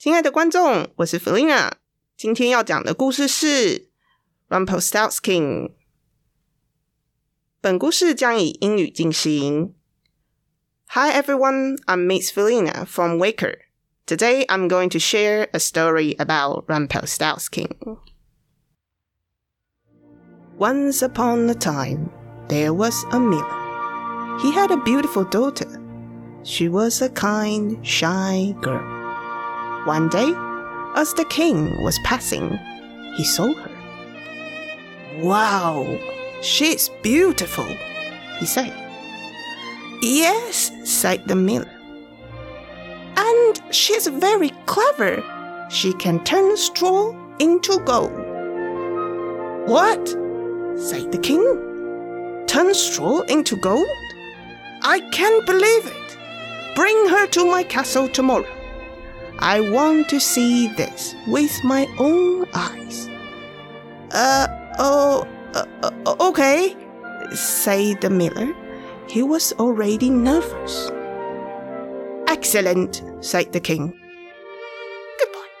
亲爱的观众，我是 Felina，今天要讲的故事是 Rumpelstiltskin。本故事将以英语进行。Hi everyone, I'm Miss Felina from Waker. Today I'm going to share a story about Rumpelstiltskin. Once upon a time, there was a miller. He had a beautiful daughter. She was a kind, shy girl. One day, as the king was passing, he saw her. Wow, she's beautiful, he said. Yes, said the miller. And she's very clever. She can turn straw into gold. What? said the king. Turn straw into gold? I can't believe it. Bring her to my castle tomorrow. I want to see this with my own eyes. Uh, oh, uh, uh, okay, said the miller. He was already nervous. Excellent, said the king. Goodbye.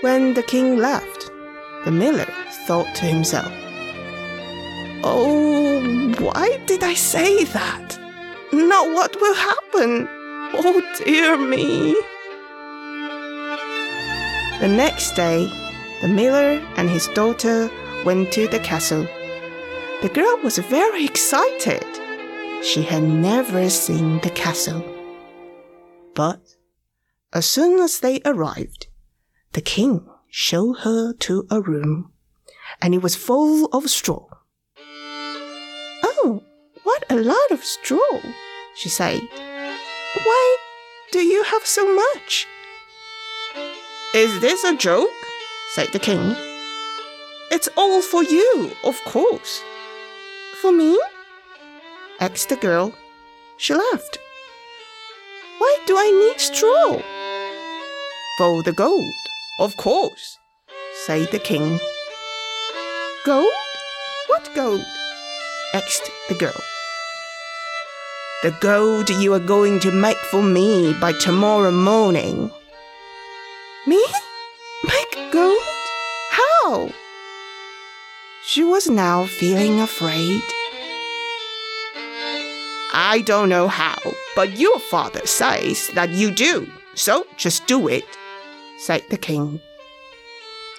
When the king left, the miller thought to himself, Oh, why did I say that? Now what will happen? Oh dear me. The next day, the miller and his daughter went to the castle. The girl was very excited. She had never seen the castle. But as soon as they arrived, the king showed her to a room, and it was full of straw. Oh, what a lot of straw, she said. Why do you have so much? Is this a joke? said the king. It's all for you, of course. For me? asked the girl. She laughed. Why do I need straw? For the gold, of course, said the king. Gold? What gold? asked the girl. The gold you are going to make for me by tomorrow morning. Me? Make gold? How? She was now feeling afraid. I don't know how, but your father says that you do, so just do it, said the king.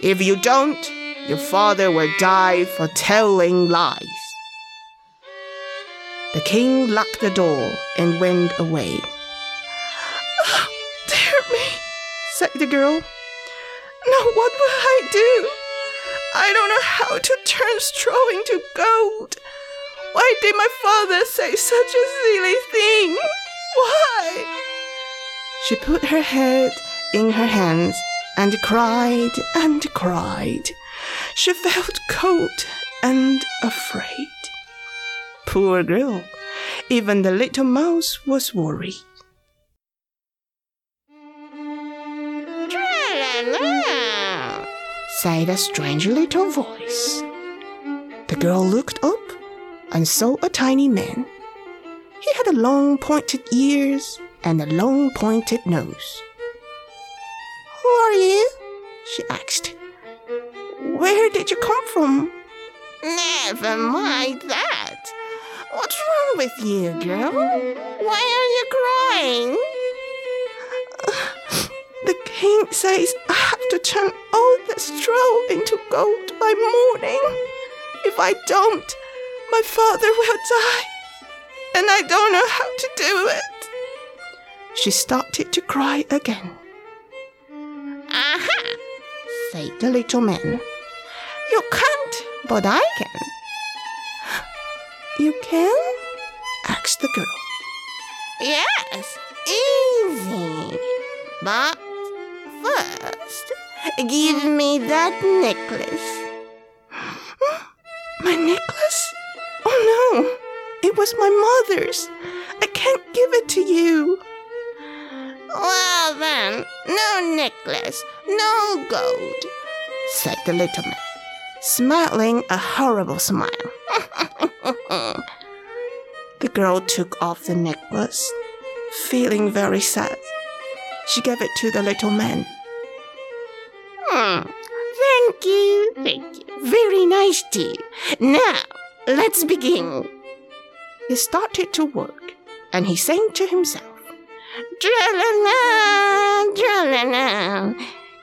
If you don't, your father will die for telling lies. The king locked the door and went away. Ah, oh, dear me, said the girl. Now what will I do? I don't know how to turn straw into gold. Why did my father say such a silly thing? Why? She put her head in her hands and cried and cried. She felt cold and afraid. Poor girl. Even the little mouse was worried. Tra-la-la, said a strange little voice. The girl looked up and saw a tiny man. He had a long pointed ears and a long pointed nose. Who are you? she asked. Where did you come from? Never mind that. What's wrong with you, girl? Why are you crying? The king says I have to turn all the straw into gold by morning. If I don't, my father will die, and I don't know how to do it. She started to cry again. Aha, said the little man. You can't, but I can. You can? asked the girl. Yes, easy. But first, give me that necklace. My necklace? Oh no, it was my mother's. I can't give it to you. Well then, no necklace, no gold, said the little man, smiling a horrible smile. the girl took off the necklace, feeling very sad. She gave it to the little man. Hmm, thank you, thank you. Very nice to you. Now, let's begin. He started to work, and he sang to himself. Tra-la-la, tra-la-la.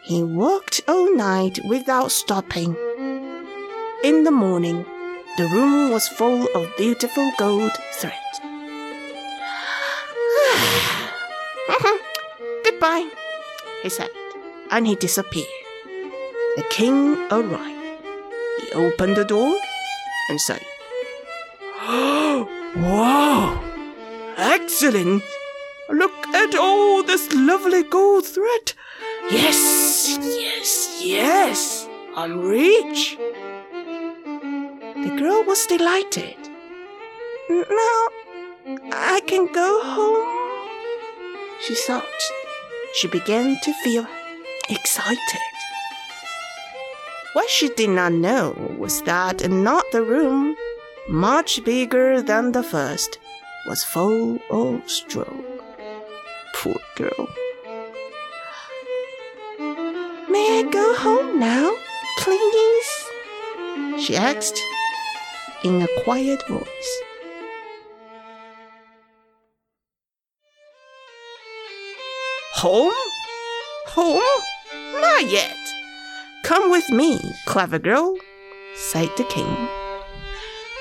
He worked all night without stopping. In the morning, the room was full of beautiful gold thread. Goodbye, he said, and he disappeared. The king arrived. He opened the door and said, Wow! Excellent! Look at all this lovely gold thread. Yes, yes, yes. I'm rich. Girl was delighted. Now I can go home. She thought. She began to feel excited. What she did not know was that another room, much bigger than the first, was full of straw. Poor girl. May I go home now, please? She asked in a quiet voice. Home? Home? Not yet. Come with me, clever girl, said the king.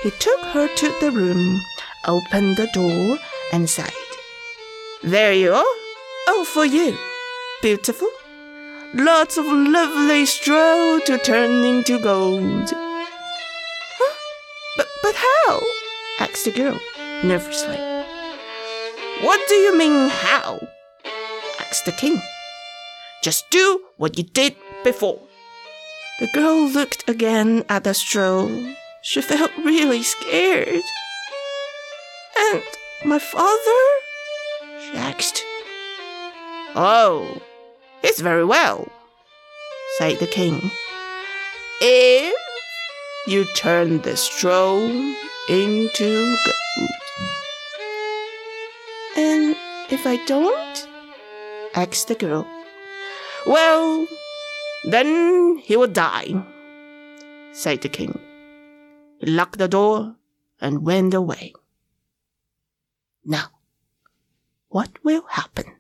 He took her to the room, opened the door, and said, There you are, all for you. Beautiful. Lots of lovely straw to turn into gold. Asked the girl nervously. What do you mean, how? asked the king. Just do what you did before. The girl looked again at the straw. She felt really scared. And my father? she asked. Oh, it's very well, said the king. If you turn the straw into gold. And if I don't? asked the girl. Well, then he will die, said the king. He locked the door and went away. Now, what will happen?